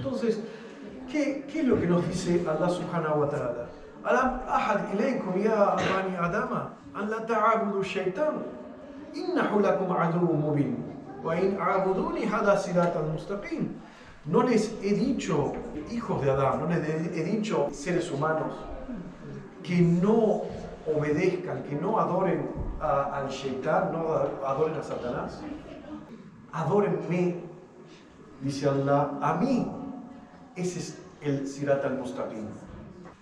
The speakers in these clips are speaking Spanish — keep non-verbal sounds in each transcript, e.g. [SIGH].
Entonces, ¿qué, ¿qué, es lo que nos dice Allah subhanahu wa ta'ala? Alam ahad ilaykum ya bani adama an la ta'abudu shaitan innahu lakum aduwwun mubin wa in abuduni hada siratan mustaqim no les he dicho, hijos de Adán, no les he dicho, seres humanos, que no obedezcan, que no adoren a, al Shaitán, no adoren a Satanás. Adórenme, dice Allah, a mí, ese es el Sirat al-Mustaqim.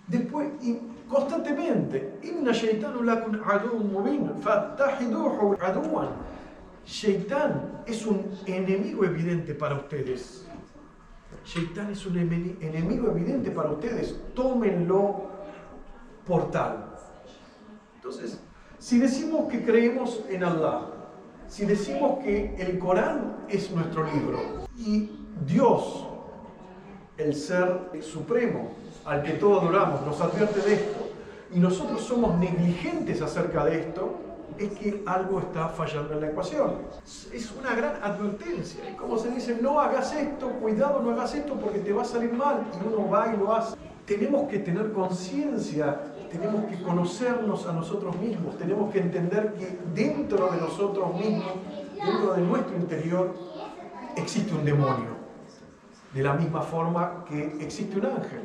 Después, y constantemente, Inna Shaitanu lakum adun mubin, fattahiduhu aduan. Shaitan es un enemigo evidente para ustedes. Shaitán es un enemigo evidente para ustedes. Tómenlo por tal. Entonces, si decimos que creemos en Allah, si decimos que el Corán es nuestro libro y Dios, el ser supremo al que todos adoramos, nos advierte de esto y nosotros somos negligentes acerca de esto, es que algo está fallando en la ecuación. Es una gran advertencia. Es como se dice, no hagas esto, cuidado, no hagas esto porque te va a salir mal. Y uno va y lo hace. Tenemos que tener conciencia, tenemos que conocernos a nosotros mismos, tenemos que entender que dentro de nosotros mismos, dentro de nuestro interior, existe un demonio. De la misma forma que existe un ángel.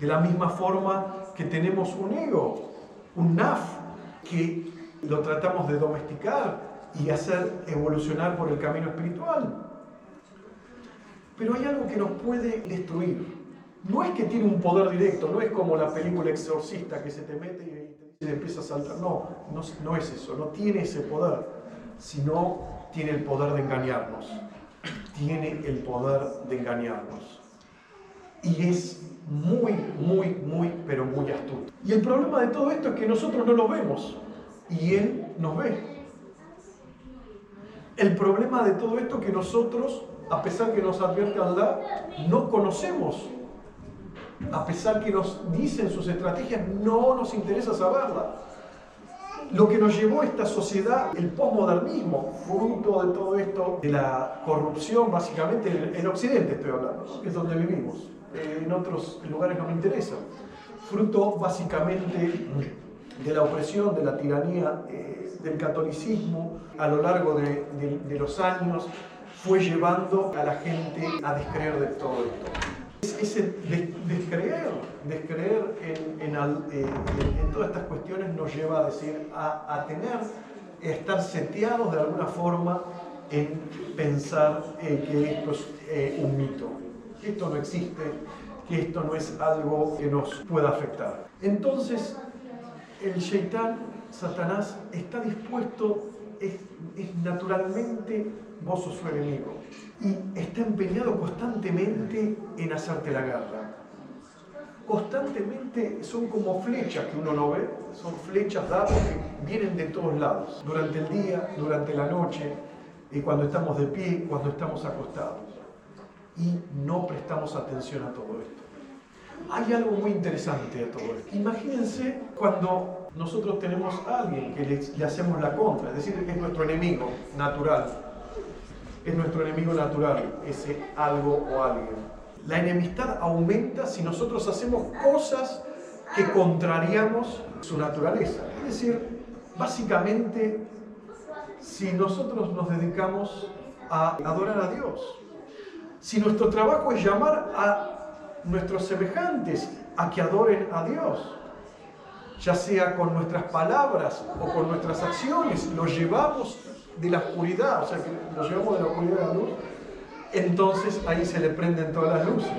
De la misma forma que tenemos un ego, un naf, que lo tratamos de domesticar y hacer evolucionar por el camino espiritual. Pero hay algo que nos puede destruir. No es que tiene un poder directo, no es como la película exorcista que se te mete y te empieza a saltar. No, no, no es eso, no tiene ese poder, sino tiene el poder de engañarnos. Tiene el poder de engañarnos. Y es muy, muy, muy, pero muy astuto. Y el problema de todo esto es que nosotros no lo vemos y Él nos ve. El problema de todo esto es que nosotros, a pesar que nos advierte Allah, no conocemos. A pesar que nos dicen sus estrategias, no nos interesa saberla. Lo que nos llevó a esta sociedad, el posmodernismo, fruto de todo esto, de la corrupción, básicamente en Occidente estoy hablando, es donde vivimos. En otros lugares no me interesa. Fruto básicamente de la opresión, de la tiranía eh, del catolicismo a lo largo de, los años fue llevando a la gente a descreer de todo esto. Ese descreer, descreer en, eh, en, todas estas cuestiones nos lleva a decir, a, tener, a estar seteados de alguna forma en pensar eh, que esto es un mito, que esto no existe, que esto no es algo que nos pueda afectar. Entonces, el Shaitán, Satanás, está dispuesto, es, naturalmente, vos sos su enemigo, y está empeñado constantemente en hacerte la guerra. Constantemente son como flechas que uno no ve, son flechas dadas que vienen de todos lados, durante el día, durante la noche, y cuando estamos de pie, cuando estamos acostados. Y no prestamos atención a todo esto hay algo muy interesante de todo esto. Imagínense cuando nosotros tenemos a alguien que le, hacemos la contra, es decir, que es nuestro enemigo natural. Es nuestro enemigo natural, ese algo o alguien. La enemistad aumenta si nosotros hacemos cosas que contrariamos su naturaleza. Es decir, básicamente, si nosotros nos dedicamos a adorar a Dios, si nuestro trabajo es llamar a nuestros semejantes a que adoren a Dios, ya sea con nuestras palabras o con nuestras acciones, los llevamos de la oscuridad, o sea, que los llevamos de la oscuridad a la luz, entonces ahí se le prenden todas las luces.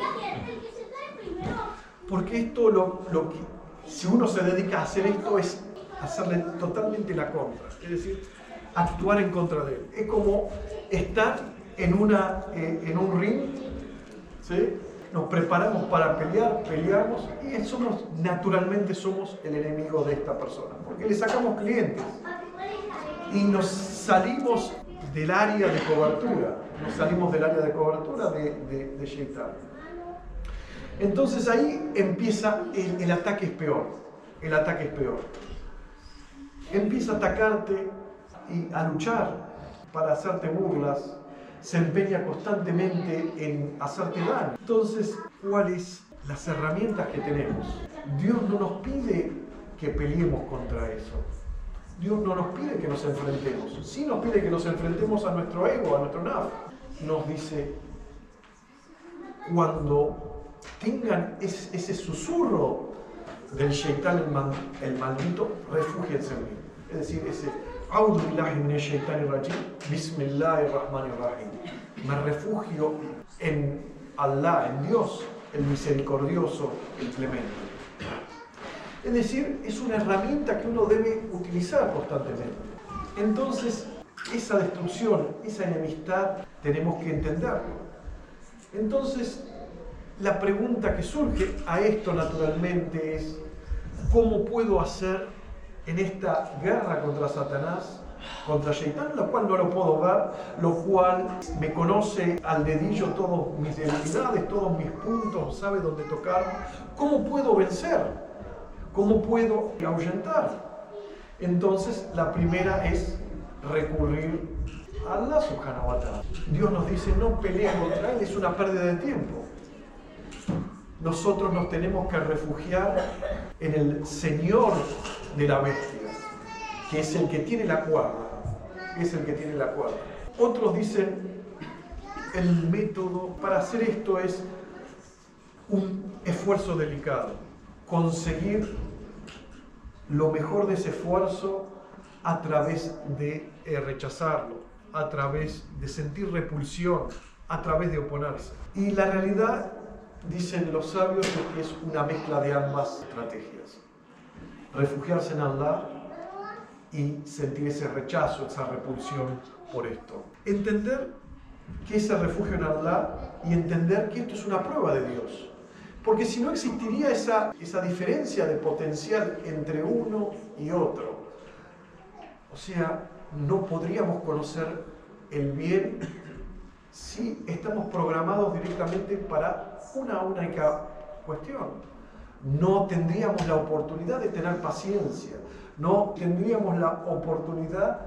Porque esto, lo, lo que, si uno se dedica a hacer esto, es hacerle totalmente la contra, es decir, actuar en contra de él. Es como estar en, una, eh, en un ring, ¿sí? nos preparamos para pelear, peleamos y somos, naturalmente somos el enemigo de esta persona, porque le sacamos clientes y nos salimos del área de cobertura, nos salimos del área de cobertura de, de, de Entonces ahí empieza el, el ataque es peor, el ataque es peor. Empieza a atacarte y a luchar para hacerte burlas, se empeña constantemente en hacerte daño. Entonces, ¿cuáles las herramientas que tenemos? Dios no nos pide que peleemos contra eso. Dios no nos pide que nos enfrentemos. Sí nos pide que nos enfrentemos a nuestro ego, a nuestro naf. Nos dice, cuando tengan ese, susurro del shaitan, el, maldito, refúgiense en mí. Es decir, ese me refugio en Allah, en Dios, el misericordioso, el clemente. Es decir, es una herramienta que uno debe utilizar constantemente. Entonces, esa destrucción, esa enemistad, tenemos que entenderlo. Entonces, la pregunta que surge a esto naturalmente es, ¿cómo puedo hacer en esta guerra contra Satanás, contra Shaitán, lo cual no lo puedo ver, lo cual me conoce al dedillo todas mis debilidades, todos mis puntos, sabe dónde tocar? ¿Cómo puedo vencer? ¿Cómo puedo ahuyentar? Entonces, la primera es recurrir a Allah subhanahu. Dios nos dice, no peleen contra Él, es una pérdida de tiempo. Nosotros nos tenemos que refugiar en el Señor de la bestia, que es el que tiene la cuerda, es el que tiene la cuerda. Otros dicen, el método para hacer esto es un esfuerzo delicado, conseguir lo mejor de ese esfuerzo a través de eh, rechazarlo, a través de sentir repulsión, a través de oponerse. Y la realidad, dicen los sabios, es es una mezcla de ambas estrategias. Refugiarse en Allah y sentir ese rechazo, esa repulsión por esto. Entender que ese refugio en Allah y entender que esto es una prueba de Dios. Porque si no existiría esa, esa diferencia de potencial entre uno y otro. O sea, no podríamos conocer el bien si estamos programados directamente para una única cuestión. No tendríamos la oportunidad de tener paciencia, no tendríamos la oportunidad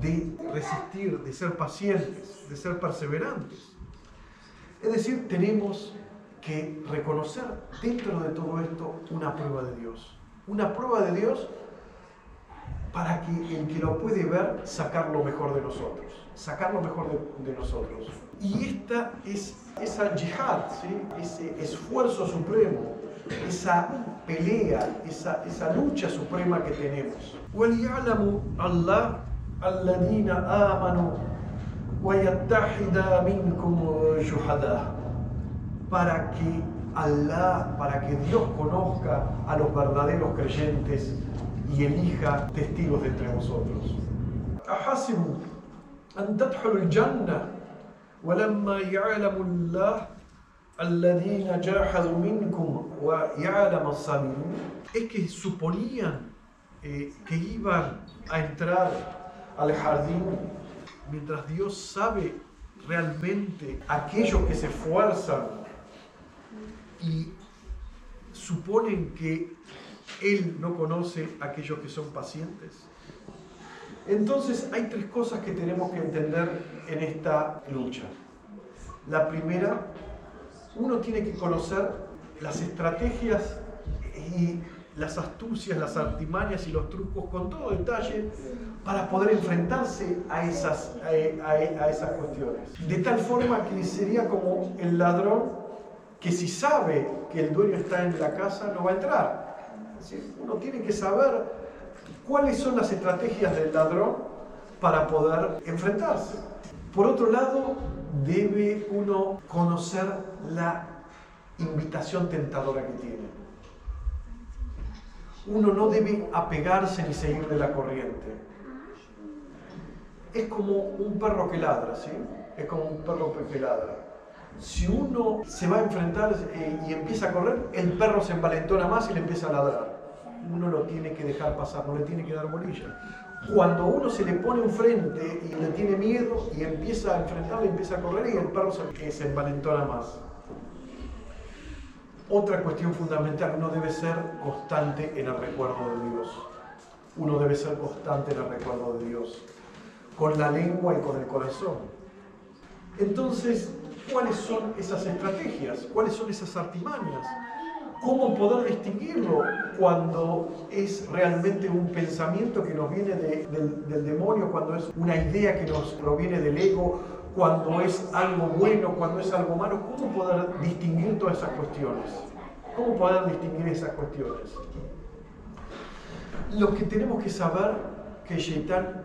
de resistir, de ser pacientes, de ser perseverantes. Es decir, tenemos que reconocer dentro de todo esto una prueba de Dios. Una prueba de Dios para que el que lo puede ver sacar lo mejor de nosotros, sacar lo mejor de, nosotros. Y esta es esa jihad, ese esfuerzo supremo, esa pelea, esa, esa lucha suprema que tenemos. وَلِيَعْلَمُ اللَّهُ الَّذِينَ آمَنُوا وَيَتَّحِدَ مِنْكُمْ شُهَدَاءَ para que Allah, para que Dios conozca a los verdaderos creyentes y elija testigos de entre vosotros. أحسبوا أن تدخلوا الجنة ولما يعلم الله الذين جاهدوا منكم ويعلم الصابرين es que suponían eh, que iban a entrar al jardín mientras Dios sabe realmente aquellos que se esfuerzan y suponen que él no conoce a aquellos que son pacientes. Entonces hay tres cosas que tenemos que entender en esta lucha. La primera, uno tiene que conocer las estrategias y las astucias, las artimañas y los trucos con todo detalle para poder enfrentarse a esas, a, esas cuestiones. De tal forma que sería como el ladrón que si sabe que el dueño está en la casa no va a entrar uno tiene que saber cuáles son las estrategias del ladrón para poder enfrentarse. Por otro lado, debe uno conocer la invitación tentadora que tiene. Uno no debe apegarse ni seguir de la corriente. Es como un perro que ladra, ¿sí? Es como un perro que ladra si uno se va a enfrentar eh, y empieza a correr, el perro se envalentona más y le empieza a ladrar. Uno lo tiene que dejar pasar, no le tiene que dar bolilla. Cuando uno se le pone enfrente y le tiene miedo y empieza a enfrentarle, empieza a correr y el perro se, se envalentona más. Otra cuestión fundamental, uno debe ser constante en el recuerdo de Dios. Uno debe ser constante en el recuerdo de Dios, con la lengua y con el corazón Entonces, ¿cuáles son esas estrategias? ¿Cuáles son esas artimañas? ¿Cómo poder distinguirlo cuando es realmente un pensamiento que nos viene del, demonio, cuando es una idea que nos proviene del ego, cuando es algo bueno, cuando es algo malo? ¿Cómo poder distinguir todas esas cuestiones? ¿Cómo poder distinguir esas cuestiones? Lo que tenemos que saber que Shaitán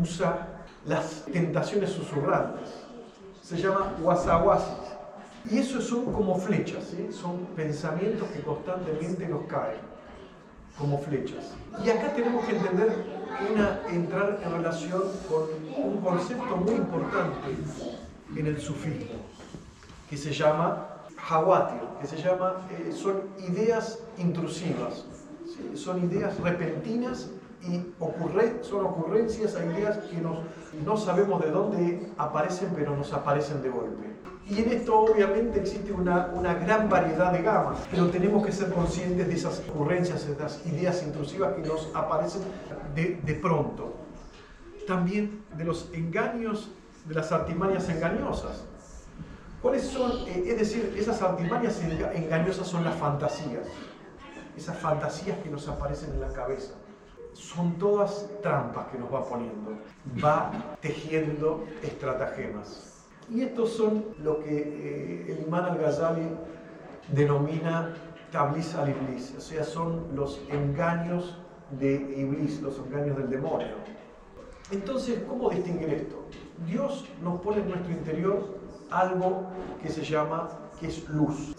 usa las tentaciones susurrantes. Se llama wasawasis. Y eso son como flechas, son pensamientos que constantemente nos caen, como flechas. Y acá tenemos que entender, una, entrar en relación con un concepto muy importante en el sufismo, que se llama hawatir, que se llama, eh, son ideas intrusivas, son ideas repentinas y son ocurrencias ideas que no sabemos de dónde aparecen, pero nos aparecen de golpe. Y en esto obviamente existe una, una gran variedad de gamas, pero tenemos que ser conscientes de esas ocurrencias, de esas ideas intrusivas que nos aparecen de, de pronto. También de los engaños, de las artimañas engañosas. ¿Cuáles son? Eh, es decir, esas artimañas engañosas son las fantasías. Esas fantasías que nos aparecen en la cabeza son todas trampas que nos va poniendo, va tejiendo estratagemas. Y estos son lo que eh, el imán al-Ghazali denomina tabliz al-iblis, o sea, son los engaños de iblis, los engaños del demonio. Entonces, ¿cómo distinguir esto? Dios nos pone en nuestro interior algo que se llama, que es luz.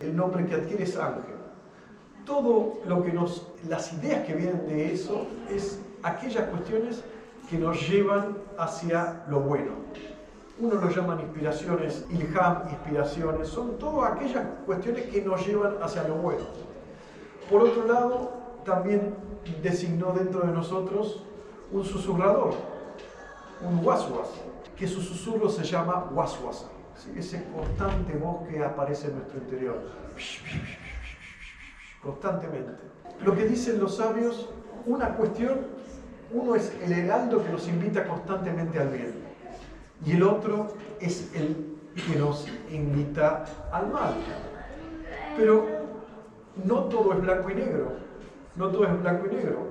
El nombre que adquiere es ángel todo lo que nos, las ideas que vienen de eso es aquellas cuestiones que nos llevan hacia lo bueno. Uno lo llaman inspiraciones, ilham, inspiraciones, son todas aquellas cuestiones que nos llevan hacia lo bueno. Por otro lado, también designó dentro de nosotros un susurrador, un waswas, que su susurro se llama waswasa, ese constante voz que aparece en nuestro interior constantemente. Lo que dicen los sabios, una cuestión, uno es el heraldo que nos invita constantemente al bien y el otro es el que nos invita al mal. Pero no todo es blanco y negro, no todo es blanco y negro.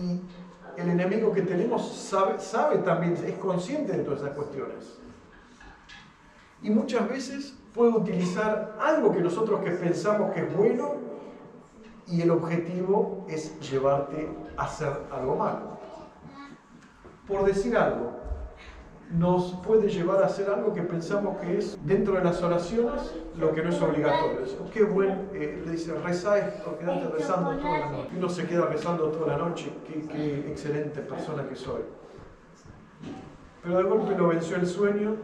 Y el enemigo que tenemos sabe, sabe también, es consciente de todas esas cuestiones. Y muchas veces puede utilizar algo que nosotros que pensamos que es bueno y el objetivo es llevarte a hacer algo malo. Por decir algo, nos puede llevar a hacer algo que pensamos que es dentro de las oraciones lo que no es obligatorio. Qué buen, eh, le dice, reza esto, quédate rezando toda la noche. Uno se queda rezando toda la noche, qué, qué excelente persona que soy. Pero de golpe lo venció el sueño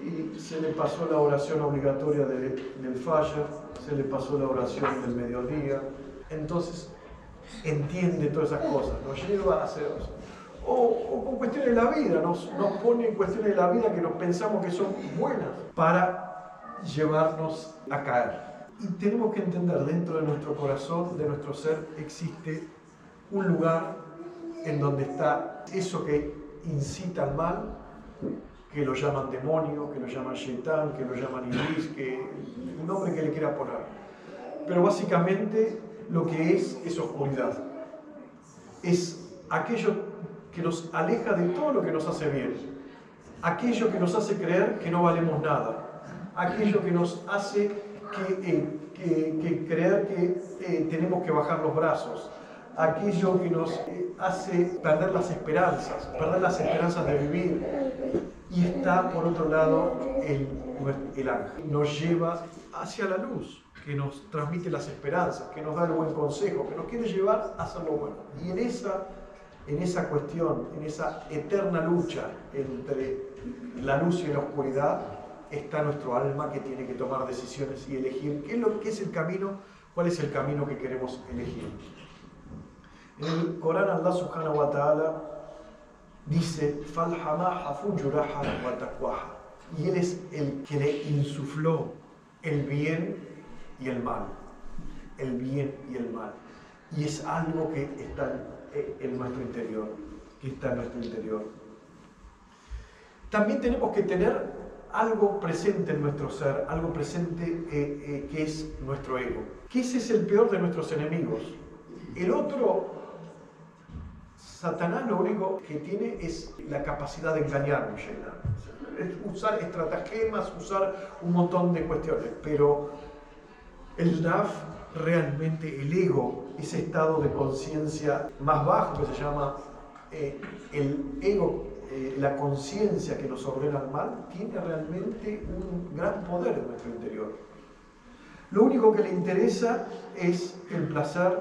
y se le pasó la oración obligatoria del falla, se le pasó la oración del mediodía, entonces entiende todas esas cosas, nos lleva a hacer eso. O, con cuestiones de la vida, nos, nos pone en cuestiones de la vida que nos pensamos que son buenas para llevarnos a caer. Y tenemos que entender, dentro de nuestro corazón, de nuestro ser, existe un lugar en donde está eso que incita al mal, que lo llaman demonio, que lo llaman shaitán, que lo llaman iblis, que el nombre que le quiera poner. Pero básicamente lo que es es oscuridad. Es aquello que nos aleja de todo lo que nos hace bien. Aquello que nos hace creer que no valemos nada. Aquello que nos hace que, eh, creer que eh, tenemos que bajar los brazos. Aquello que nos eh, hace perder las esperanzas, perder las esperanzas de vivir. Y está, por otro lado, el, el ángel. Nos lleva hacia la luz que nos transmite las esperanzas, que nos da el buen consejo, que nos quiere llevar a hacer lo bueno. Y en esa, en esa cuestión, en esa eterna lucha entre la luz y la oscuridad, está nuestro alma que tiene que tomar decisiones y elegir qué es, el camino, cuál es el camino que queremos elegir. En el Corán Allah subhanahu wa ta'ala dice, y Él es el que le insufló el bien y el mal, el bien y el mal. Y es algo que está en nuestro interior, que está en nuestro interior. también tenemos que tener algo presente en nuestro ser, algo presente eh, eh, que es nuestro ego. Que ese es el peor de nuestros enemigos. El otro, Satanás lo único que tiene es la capacidad de engañarnos, usar estratagemas, usar un montón de cuestiones, pero el DAF realmente, el ego, ese estado de conciencia más bajo que se llama eh, el ego, eh, la conciencia que nos ordena el mal, tiene realmente un gran poder en nuestro interior. Lo único que le interesa es el placer,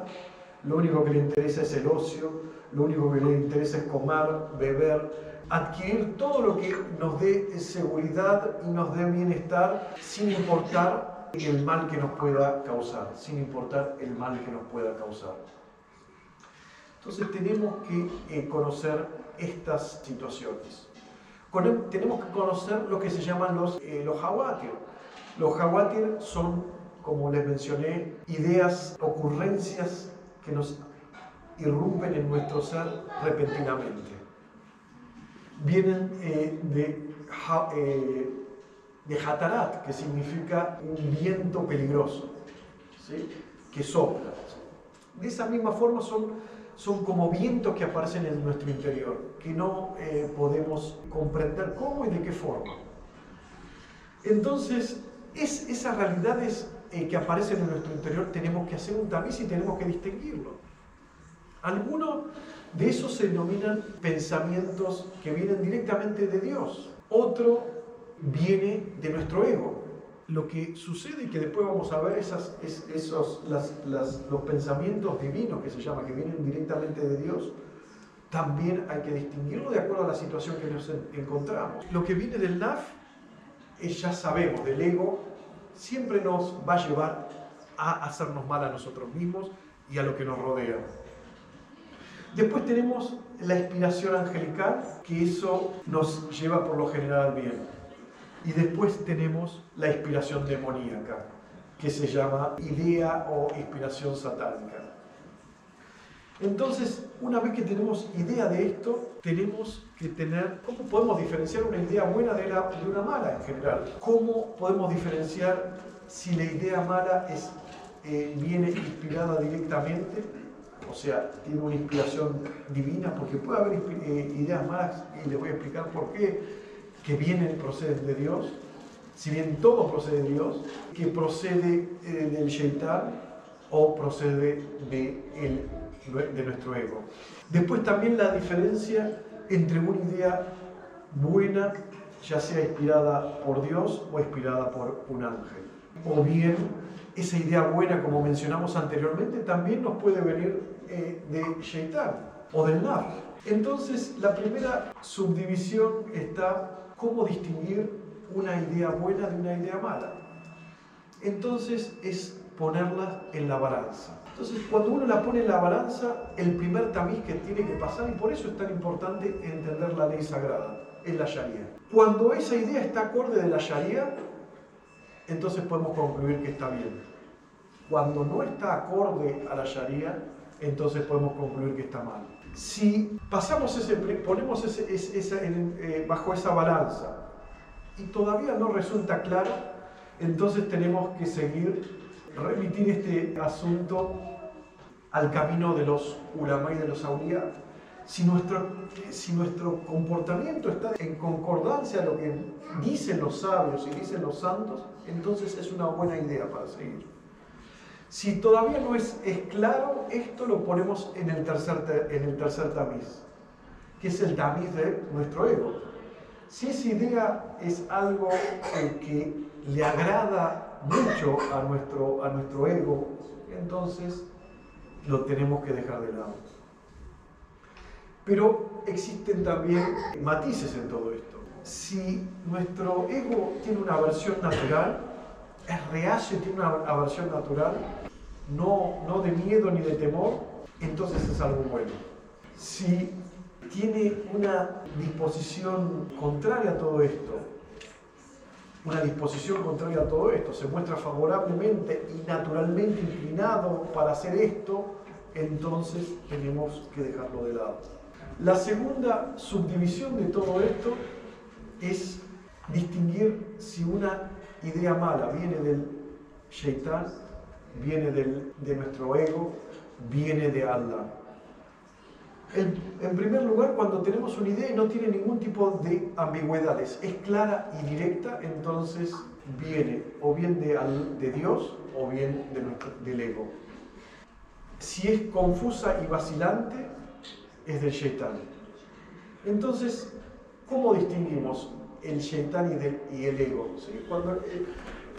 lo único que le interesa es el ocio, lo único que le interesa es comer, beber, adquirir todo lo que nos dé seguridad y nos dé bienestar sin importar el mal que nos pueda causar, sin importar el mal que nos pueda causar. Entonces tenemos que eh, conocer estas situaciones. tenemos que conocer lo que se llaman los, eh, los hawatir. Los hawatir son, como les mencioné, ideas, ocurrencias que nos irrumpen en nuestro ser repentinamente vienen eh, de, eh, de Hatarat, que significa un viento peligroso, que sopla. De esa misma forma son, son como vientos que aparecen en nuestro interior, que no eh, podemos comprender cómo y de qué forma. Entonces, es, esas realidades que aparecen en nuestro interior tenemos que hacer un tamiz y tenemos que distinguirlo. Algunos de esos se denominan pensamientos que vienen directamente de Dios. Otro viene de nuestro ego. Lo que sucede y que después vamos a ver esas, esos, los pensamientos divinos que se llama, que vienen directamente de Dios, también hay que distinguirlo de acuerdo a la situación que nos encontramos. Lo que viene del NAF, es, ya sabemos, del ego, siempre nos va a llevar a hacernos mal a nosotros mismos y a lo que nos rodea. Después tenemos la inspiración angelical, que eso nos lleva por lo general al bien. Y después tenemos la inspiración demoníaca, que se llama idea o inspiración satánica. Entonces, una vez que tenemos idea de esto, tenemos que tener, ¿cómo podemos diferenciar una idea buena de, una mala en general? ¿Cómo podemos diferenciar si la idea mala es, eh, viene inspirada directamente o sea, tiene una inspiración divina, porque puede haber eh, ideas malas, y les voy a explicar por qué, que vienen, proceden de Dios, si bien todo procede de Dios, que procede eh, del Shaitan o procede de, nuestro ego. Después también la diferencia entre una idea buena, ya sea inspirada por Dios o inspirada por un ángel, o bien esa idea buena, como mencionamos anteriormente, también nos puede venir eh, de Shaitan o del Naf. Entonces, la primera subdivisión está cómo distinguir una idea buena de una idea mala. Entonces, es ponerla en la balanza. Entonces, cuando uno la pone en la balanza, el primer tamiz que tiene que pasar, y por eso es tan importante entender la ley sagrada, es la Sharia. Cuando esa idea está acorde de la Sharia, entonces podemos concluir que está bien. Cuando no está acorde a la Sharia, entonces podemos concluir que está mal. Si pasamos ese, ponemos ese, eh, bajo esa balanza y todavía no resulta claro, entonces tenemos que seguir, remitir este asunto al camino de los ulama y de los aulia. Si nuestro, si nuestro comportamiento está en concordancia a lo que dicen los sabios y dicen los santos, entonces es una buena idea para seguir. Si todavía no es, claro, esto lo ponemos en el, tercer, en el tercer tamiz, que es el tamiz de nuestro ego. Si esa idea es algo eh, que le agrada mucho a nuestro, a nuestro ego, entonces lo tenemos que dejar de lado. Pero existen también matices en todo esto. Si nuestro ego tiene una versión natural, es reacio y tiene una aversión natural, no, no de miedo ni de temor, entonces es algo bueno. Si tiene una disposición contraria a todo esto, una disposición contraria a todo esto, se muestra favorablemente y naturalmente inclinado para hacer esto, entonces tenemos que dejarlo de lado. La segunda subdivisión de todo esto es distinguir si una idea mala viene del shaitán, viene de nuestro ego, viene de Allah. En, primer lugar, cuando tenemos una idea y no tiene ningún tipo de ambigüedades, es clara y directa, entonces viene o bien de, de Dios o bien de del ego. Si es confusa y vacilante, es del Shaitán. Entonces, ¿cómo distinguimos el Shaitán y, y el ego? El,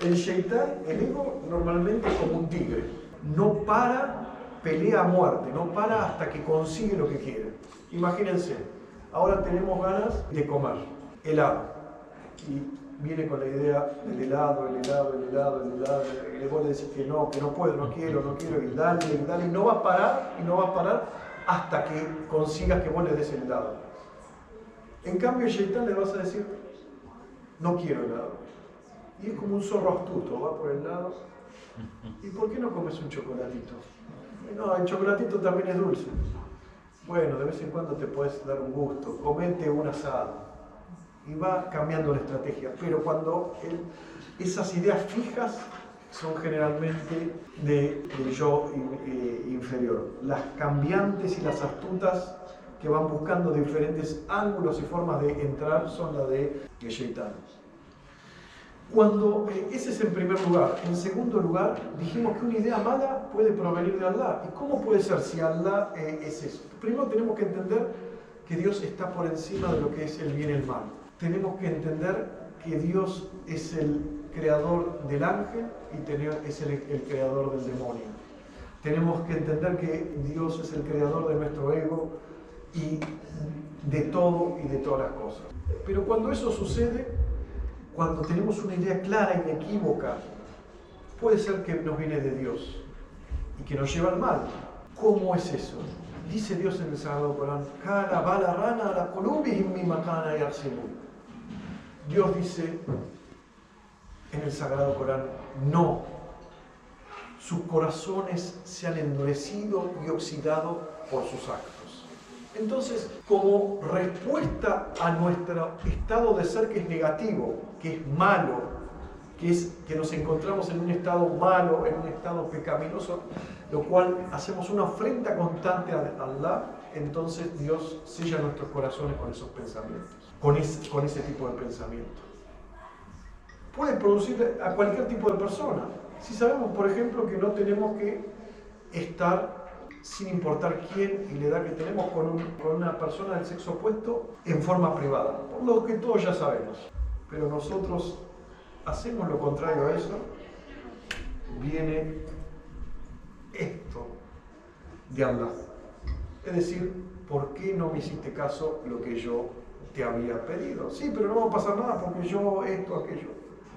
el Shaitán, el ego, normalmente es como un tigre. No para pelea a muerte, no para hasta que consigue lo que quiere. Imagínense, ahora tenemos ganas de comer helado y viene con la idea del helado, el helado, el helado, el helado, y le vuelve a decir que no, que no puedo, no quiero, no quiero, y dale, y dale, y no va a parar, y no va a parar hasta que consigas que vos le des el helado. En cambio, Shaitan le vas a decir, no quiero helado. Y es como un zorro astuto, va por el lado, ¿y por qué no comes un chocolatito? No, el chocolatito también es dulce. Bueno, de vez en cuando te puedes dar un gusto, comete un asado. Y va cambiando la estrategia. Pero cuando esas ideas fijas son generalmente de, yo eh, inferior. Las cambiantes y las astutas que van buscando diferentes ángulos y formas de entrar son las de Shaitan. Cuando eh, ese es en primer lugar. En segundo lugar, dijimos que una idea mala puede provenir de Allah. ¿Y cómo puede ser si Allah eh, es eso? Primero tenemos que entender que Dios está por encima de lo que es el bien y el mal. Tenemos que entender que Dios es el creador del ángel y es el, el creador del demonio. Tenemos que entender que Dios es el creador de nuestro ego y de todo y de todas las cosas. Pero cuando eso sucede, cuando tenemos una idea clara y inequívoca, puede ser que nos viene de Dios y que nos lleva al mal. ¿Cómo es eso? Dice Dios en el Sagrado Corán, Dios dice en el Sagrado Corán, no, sus corazones se han endurecido y oxidado por sus actos. Entonces, como respuesta a nuestro estado de ser que es negativo, que es malo, que es que nos encontramos en un estado malo, en un estado pecaminoso, lo cual hacemos una ofrenda constante a Allah, entonces Dios sella nuestros corazones con esos pensamientos, con ese, con ese tipo de pensamiento. Puede producir a cualquier tipo de persona. Si sabemos, por ejemplo, que no tenemos que estar sin importar quién y la edad que tenemos con, una persona del sexo opuesto en forma privada, por lo que todos ya sabemos. Pero nosotros hacemos lo contrario a eso, viene esto de Allah. Es decir, ¿por qué no me hiciste caso lo que yo te había pedido? Sí, pero no va a pasar nada porque yo esto, aquello.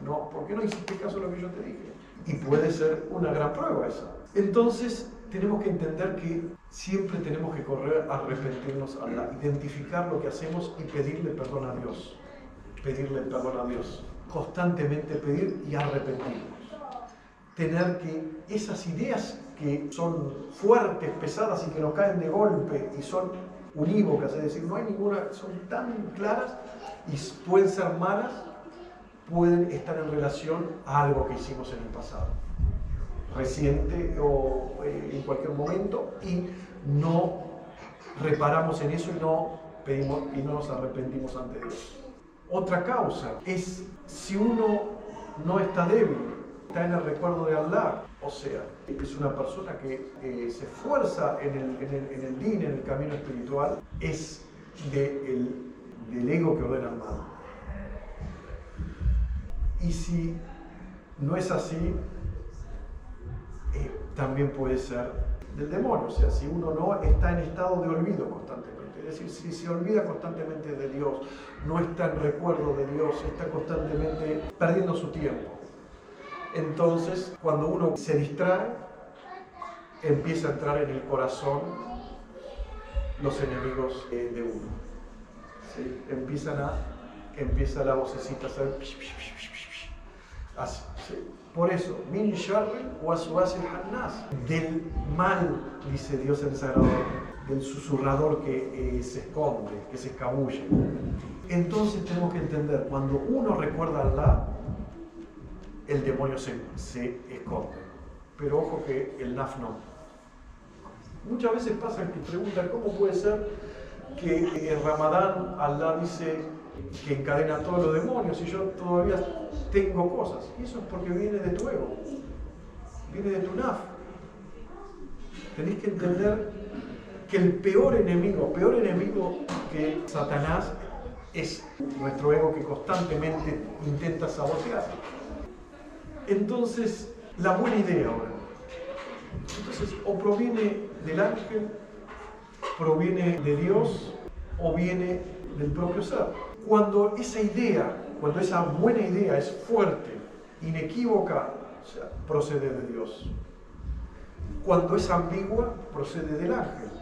No, ¿por qué no hiciste caso lo que yo te dije? Y puede ser una gran prueba esa. Entonces, tenemos que entender que siempre tenemos que correr a arrepentirnos, a identificar lo que hacemos y pedirle perdón a Dios. Pedirle perdón a Dios. Constantemente pedir y arrepentirnos. Tener que esas ideas que son fuertes, pesadas y que nos caen de golpe y son unívocas, es decir, no hay ninguna, son tan claras y pueden ser malas, pueden estar en relación a algo que hicimos en el pasado reciente o eh, en cualquier momento y no reparamos en eso y no pedimos y no nos arrepentimos ante Dios. Otra causa es si uno no está débil, está en el recuerdo de Allah, o sea, es una persona que eh, se esfuerza en el, en, el, en el din, en el camino espiritual, es de del ego que ordena mal. Y si no es así, también puede ser del demonio. O sea, si uno no está en estado de olvido constantemente, decir, si se olvida constantemente de Dios, no está en recuerdo de Dios, está constantemente perdiendo su tiempo. Entonces, cuando uno se distrae, empieza a entrar en el corazón los enemigos de uno. Empiezan a, empieza la vocecita a hacer así Por eso, min sharri waswasil hannas, del mal, dice Dios en Sagrado, del susurrador que eh, se esconde, que se escabulle. Entonces tenemos que entender, cuando uno recuerda a Allah, el demonio se, se esconde. Pero ojo que el naf no. Muchas veces pasa que preguntan cómo puede ser que en Ramadán Allah dice que encadena todos los demonios y yo todavía tengo cosas. Y eso es porque viene de tu ego, viene de tu naf. Tenéis que entender que el peor enemigo, peor enemigo que Satanás es nuestro ego que constantemente intenta sabotear. Entonces, la buena idea ahora. Entonces, o proviene del ángel, proviene de Dios, o viene del propio ser. Cuando esa idea, cuando esa buena idea es fuerte, inequívoca, procede de Dios. Cuando es ambigua, procede del ángel.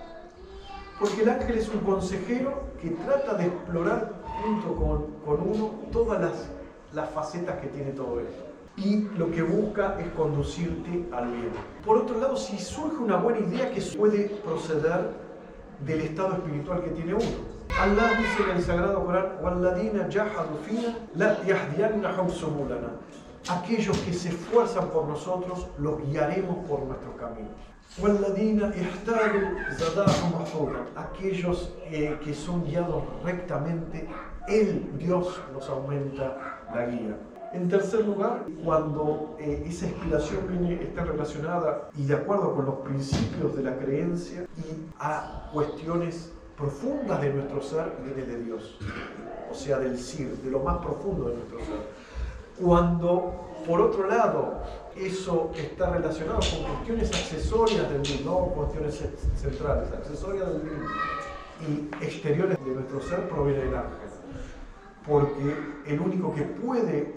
Porque el ángel es un consejero que trata de explorar junto con, uno todas las, las facetas que tiene todo esto y lo que busca es conducirte al bien. Por otro lado, si surge una buena idea que puede proceder del estado espiritual que tiene uno. Allah dice en el Sagrado Corán, Aquellos que se esfuerzan por nosotros, los guiaremos por nuestros caminos. Aquellos eh, que son guiados rectamente, Él, Dios, nos aumenta la guía. En tercer lugar, cuando eh, esa inspiración viene, está relacionada y de acuerdo con los principios de la creencia y a cuestiones profundas de nuestro ser, viene de Dios, o sea, del SIR, de lo más profundo de nuestro ser. Cuando, por otro lado, eso está relacionado con cuestiones accesorias del mundo, no cuestiones centrales, accesorias del mundo. Y exteriores de nuestro ser, proviene del ángel. Porque el único que puede,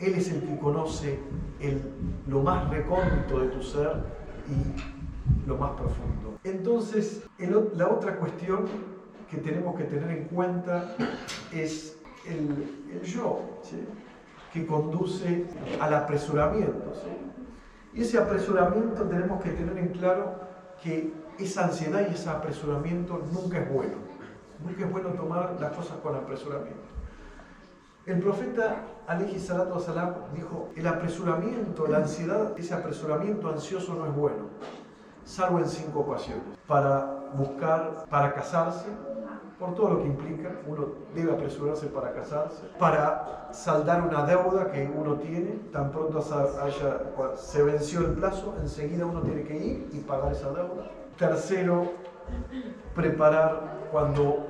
él es el que conoce el, lo más recóndito de tu ser y lo más profundo. Entonces, la otra cuestión que tenemos que tener en cuenta es el, yo, que conduce al apresuramiento. Y ese apresuramiento tenemos que tener en claro que esa ansiedad y ese apresuramiento nunca es bueno. Nunca es bueno tomar las cosas con apresuramiento. El profeta Ali Salatu Salam dijo, el apresuramiento, la ansiedad, ese apresuramiento ansioso no es bueno, salvo en cinco ocasiones. Para buscar, para casarse, por todo lo que implica, uno debe apresurarse para casarse, para saldar una deuda que uno tiene, tan pronto haya, se venció el plazo, enseguida uno tiene que ir y pagar esa deuda. Tercero, preparar cuando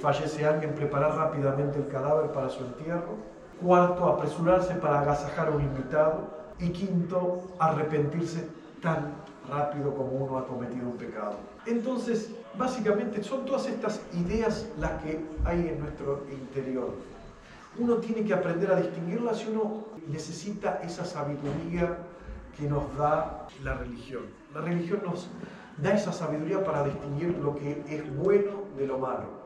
fallece alguien, preparar rápidamente el cadáver para su entierro. Cuarto, apresurarse para agasajar a un invitado. Y quinto, arrepentirse tan rápido como uno ha cometido un pecado. Entonces, básicamente son todas estas ideas las que hay en nuestro interior. Uno tiene que aprender a distinguirlas y uno necesita esa sabiduría que nos da la religión. La religión nos da esa sabiduría para distinguir lo que es bueno de lo malo.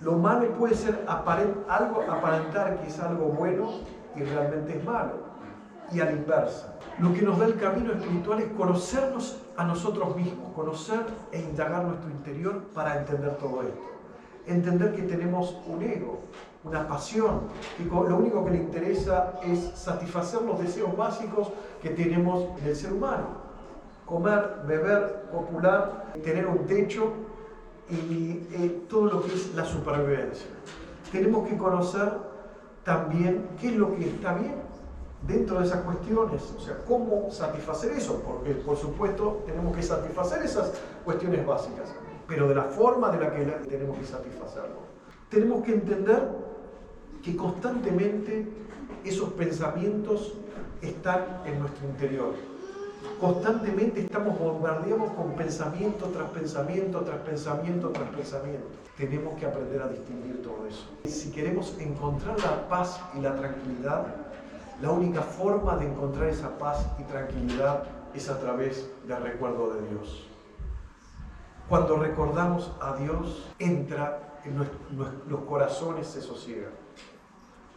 Lo malo puede ser algo aparentar que es algo bueno y realmente es malo. Y a la inversa. Lo que nos da el camino espiritual es conocernos a nosotros mismos, conocer e indagar nuestro interior para entender todo esto. Entender que tenemos un ego, una pasión, que lo único que le interesa es satisfacer los deseos básicos que tenemos en el ser humano comer, beber, copular, tener un techo y eh, todo lo que es la supervivencia. Tenemos que conocer también qué es lo que está bien dentro de esas cuestiones, o sea, cómo satisfacer eso, porque por supuesto tenemos que satisfacer esas cuestiones básicas, pero de la forma de la que tenemos que satisfacerlo. Tenemos que entender que constantemente esos pensamientos están en nuestro interior Constantemente estamos bombardeados con pensamiento tras pensamiento, tras pensamiento, tras pensamiento. Tenemos que aprender a distinguir todo eso. Si queremos encontrar la paz y la tranquilidad, la única forma de encontrar esa paz y tranquilidad es a través del recuerdo de Dios. Cuando recordamos a Dios, entra en los corazones se sosiegan.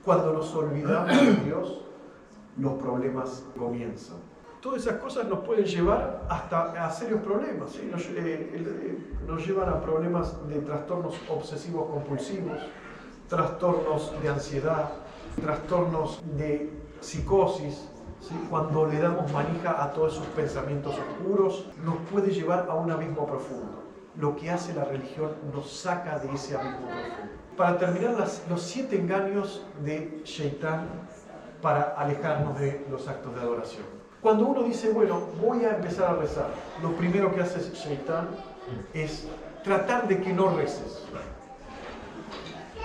Cuando nos olvidamos de [CLEARS THROAT] Dios, los problemas comienzan. Todas esas cosas nos pueden llevar hasta a serios problemas. Nos, eh, eh, nos llevan a problemas de trastornos obsesivos compulsivos, trastornos de ansiedad, trastornos de psicosis, cuando le damos manija a todos esos pensamientos oscuros, nos puede llevar a un abismo profundo. Lo que hace la religión nos saca de ese abismo profundo. Para terminar, los siete engaños de Shaitán para alejarnos de los actos de adoración. Cuando uno dice, bueno, voy a empezar a rezar, lo primero que hace Shaitán es tratar de que no reces.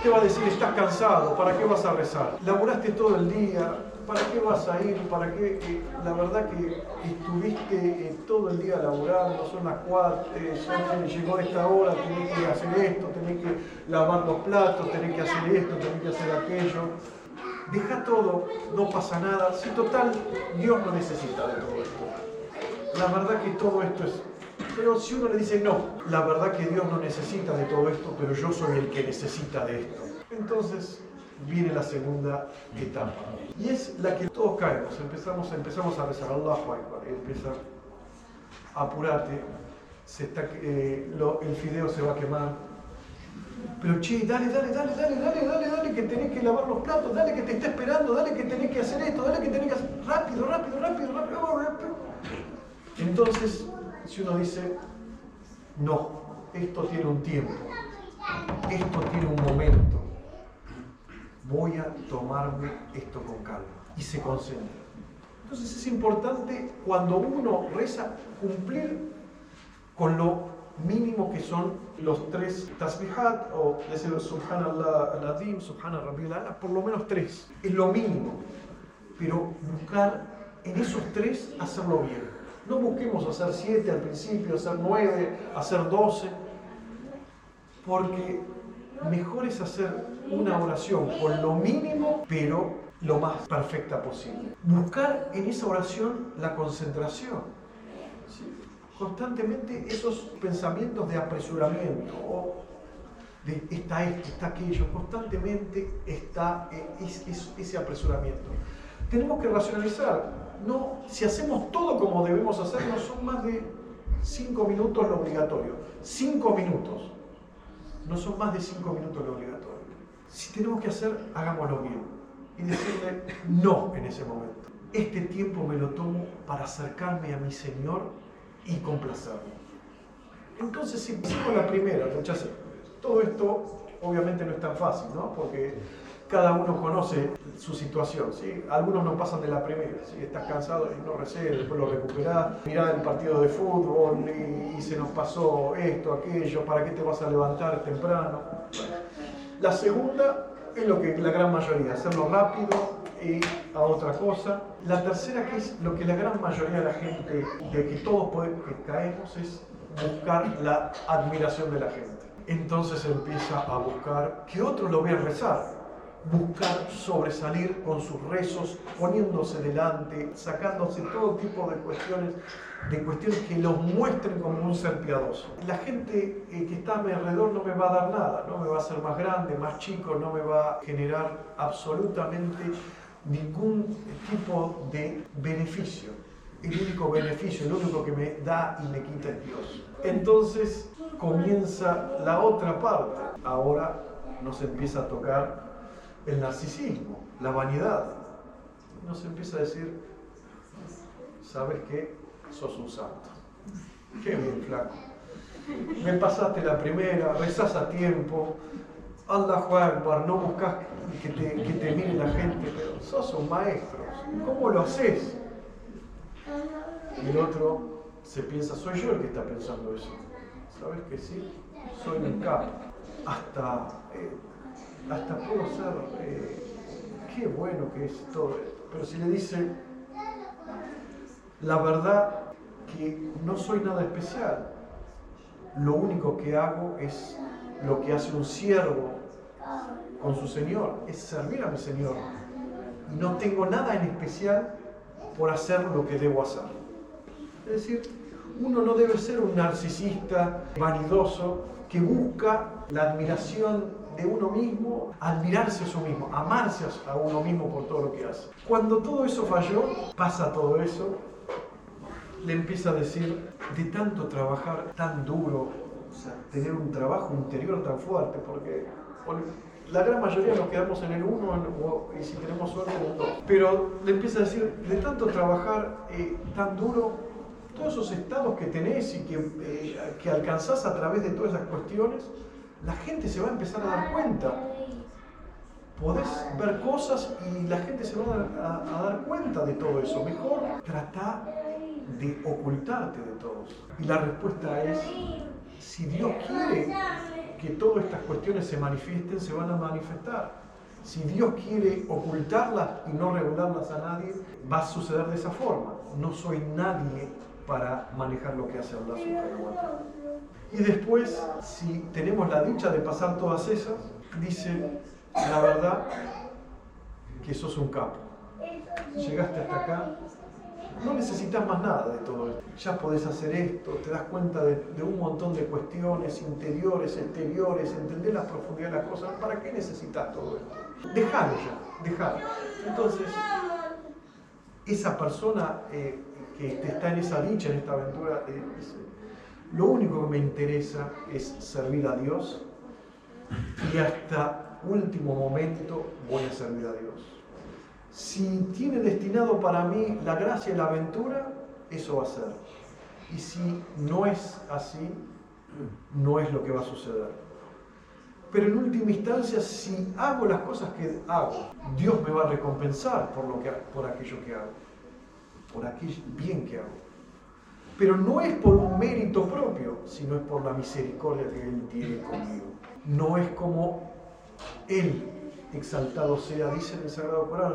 ¿Qué va a decir? Estás cansado, ¿para qué vas a rezar? Laburaste todo el día, ¿para qué vas a ir? ¿Para qué? Eh, la verdad que estuviste eh, todo el día laburando, son las cuatro, eh, llegó esta hora, tenés que hacer esto, tenés que lavar los platos, tenés que hacer esto, tenés que hacer aquello. Deja todo, no pasa nada. Si total, Dios no necesita de todo esto. La verdad que todo esto es pero si uno le dice, no, la verdad que Dios no necesita de todo esto, pero yo soy el que necesita de esto. Entonces viene la segunda etapa. Y es la que todos caemos. Empezamos, empezamos a rezar, Allahu Akbar. Empieza, apurate, se eh, el fideo se va a quemar. Pero che, dale, dale, dale, dale, dale, dale, dale, que tenés que lavar los platos, dale que te está esperando, dale que tenés que hacer esto, dale que tenés que hacer. Rápido, rápido, rápido, rápido, rápido. Entonces si uno dice, no, esto tiene un tiempo, esto tiene un momento, voy a tomarme esto con calma y se concentra. Entonces es importante cuando uno reza cumplir con lo mínimo que son los tres tasbihat o decir subhanallah al-azim, subhanallah por lo menos tres, es lo mínimo, pero buscar en esos tres hacerlo bien. No busquemos hacer siete al principio, hacer nueve, hacer doce, porque mejor es hacer una oración con lo mínimo, pero lo más perfecta posible. Buscar en esa oración la concentración. Constantemente esos pensamientos de apresuramiento o de está esto, está aquello, constantemente está eh, ese apresuramiento. Tenemos que racionalizar no, si hacemos todo como debemos hacerlo, son más de cinco minutos lo obligatorio. Cinco minutos. No son más de cinco minutos lo obligatorio. Si tenemos que hacer, hagámoslo bien. Y decirle no en ese momento. Este tiempo me lo tomo para acercarme a mi Señor y complacerlo. Entonces, si hicimos la primera, todo esto obviamente no es tan fácil, ¿no? Porque cada uno conoce su situación. Algunos no pasan de la primera. ¿sí? Estás cansado y no recibes, después lo recuperás. Mirá el partido de fútbol y, se nos pasó esto, aquello, ¿para qué te vas a levantar temprano? La segunda es lo que la gran mayoría, hacerlo rápido y a otra cosa. La tercera, que es lo que la gran mayoría de la gente, de que todos podemos, que caemos, es buscar la admiración de la gente. Entonces empieza a buscar que otros lo vean rezar buscar sobresalir con sus rezos, poniéndose delante, sacándose todo tipo de cuestiones, de cuestiones que los muestren como un ser piadoso. La gente eh, que está a mi alrededor no me va a dar nada, no me va a hacer más grande, más chico, no me va a generar absolutamente ningún tipo de beneficio. El único beneficio, el único que me da y me quita es Dios. Entonces comienza la otra parte. Ahora nos empieza a tocar el narcisismo, la vanidad. Nos empieza a decir, ¿sabes qué? Sos un santo. Qué bien, flaco. Me pasaste la primera, rezás a tiempo, Allah Akbar, no buscas que te, que te mire la gente, pero sos un maestro. ¿Cómo lo haces? Y el otro se piensa, soy yo el que está pensando eso. ¿Sabes que sí? Soy un capo. Hasta eh, hasta puedo ser, eh, qué bueno que es todo esto. Pero si le dice, la verdad que no soy nada especial, lo único que hago es lo que hace un siervo con su Señor, es servir a mi Señor. No tengo nada en especial por hacer lo que debo hacer. Es decir, uno no debe ser un narcisista vanidoso que busca la admiración de uno mismo, admirarse a sí mismo, amarse a uno mismo por todo lo que hace. Cuando todo eso falló, pasa todo eso, le empieza a decir, de tanto trabajar tan duro, o sea, tener un trabajo interior tan fuerte, porque la gran mayoría nos quedamos en el uno y si tenemos suerte en el dos. Pero le empieza a decir, de tanto trabajar eh, tan duro, todos esos estados que tenés y que, eh, que alcanzás a través de todas esas cuestiones, la gente se va a empezar a dar cuenta. Podés ver cosas y la gente se va a, dar cuenta de todo eso. Mejor trata de ocultarte de todos. Y la respuesta es, si Dios quiere que todas estas cuestiones se manifiesten, se van a manifestar. Si Dios quiere ocultarlas y no regularlas a nadie, va a suceder de esa forma. No soy nadie para manejar lo que hace Allah subhanahu Y después, si tenemos la dicha de pasar todas esas, dice, la verdad, que sos un capo. Llegaste hasta acá, no necesitas más nada de todo esto. Ya podés hacer esto, te das cuenta de, un montón de cuestiones interiores, exteriores, entender la profundidad de las cosas. ¿Para qué necesitas todo esto? Dejalo ya, dejalo. Entonces, esa persona eh, que está en esa dicha, en esta aventura, eh, lo único que me interesa es servir a Dios y hasta último momento voy a servir a Dios si tiene destinado para mí la gracia y la aventura, eso va a ser. Y si no es así, no es lo que va a suceder. Pero en última instancia, si hago las cosas que hago, Dios me va a recompensar por, lo que, por aquello que hago, por aquello bien que hago. Pero no es por un mérito propio, sino es por la misericordia que Él tiene conmigo. No es como Él exaltado sea, dice en el Sagrado Corán.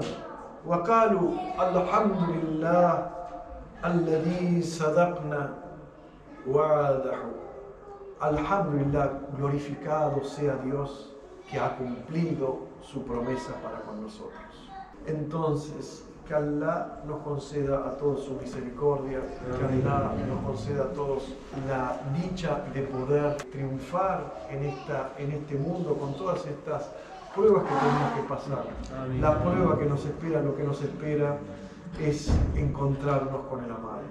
وقالوا الحمد لله الذي صدقنا وعده Alhamdulillah, glorificado sea Dios que ha cumplido su promesa para con nosotros. Entonces, que Allah nos conceda a todos su misericordia, que Allah nos conceda a todos la dicha de poder triunfar en, esta, en este mundo con todas estas pruebas que tenemos que pasar. La prueba que nos espera, lo que nos espera es encontrarnos con el amado.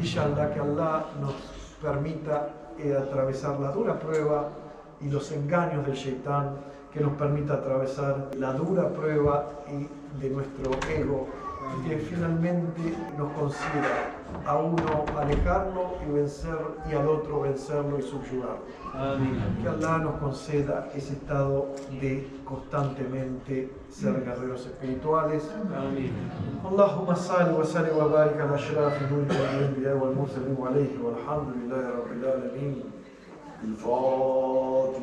Inshallah que Allah nos permita eh, atravesar la dura prueba y los engaños del shaitán, que nos permita atravesar la dura prueba y de nuestro ego que finalmente nos consiga a uno alejarlo y vencer y al otro vencerlo y subyugarlo. Que Allah nos conceda ese estado de constantemente ser guerreros espirituales. Allahumma salli wa salli wa barik ala ashrafi mulki wal anbiya wal mursalin wa alayhi walhamdulillahi rabbil alamin. الفاتحة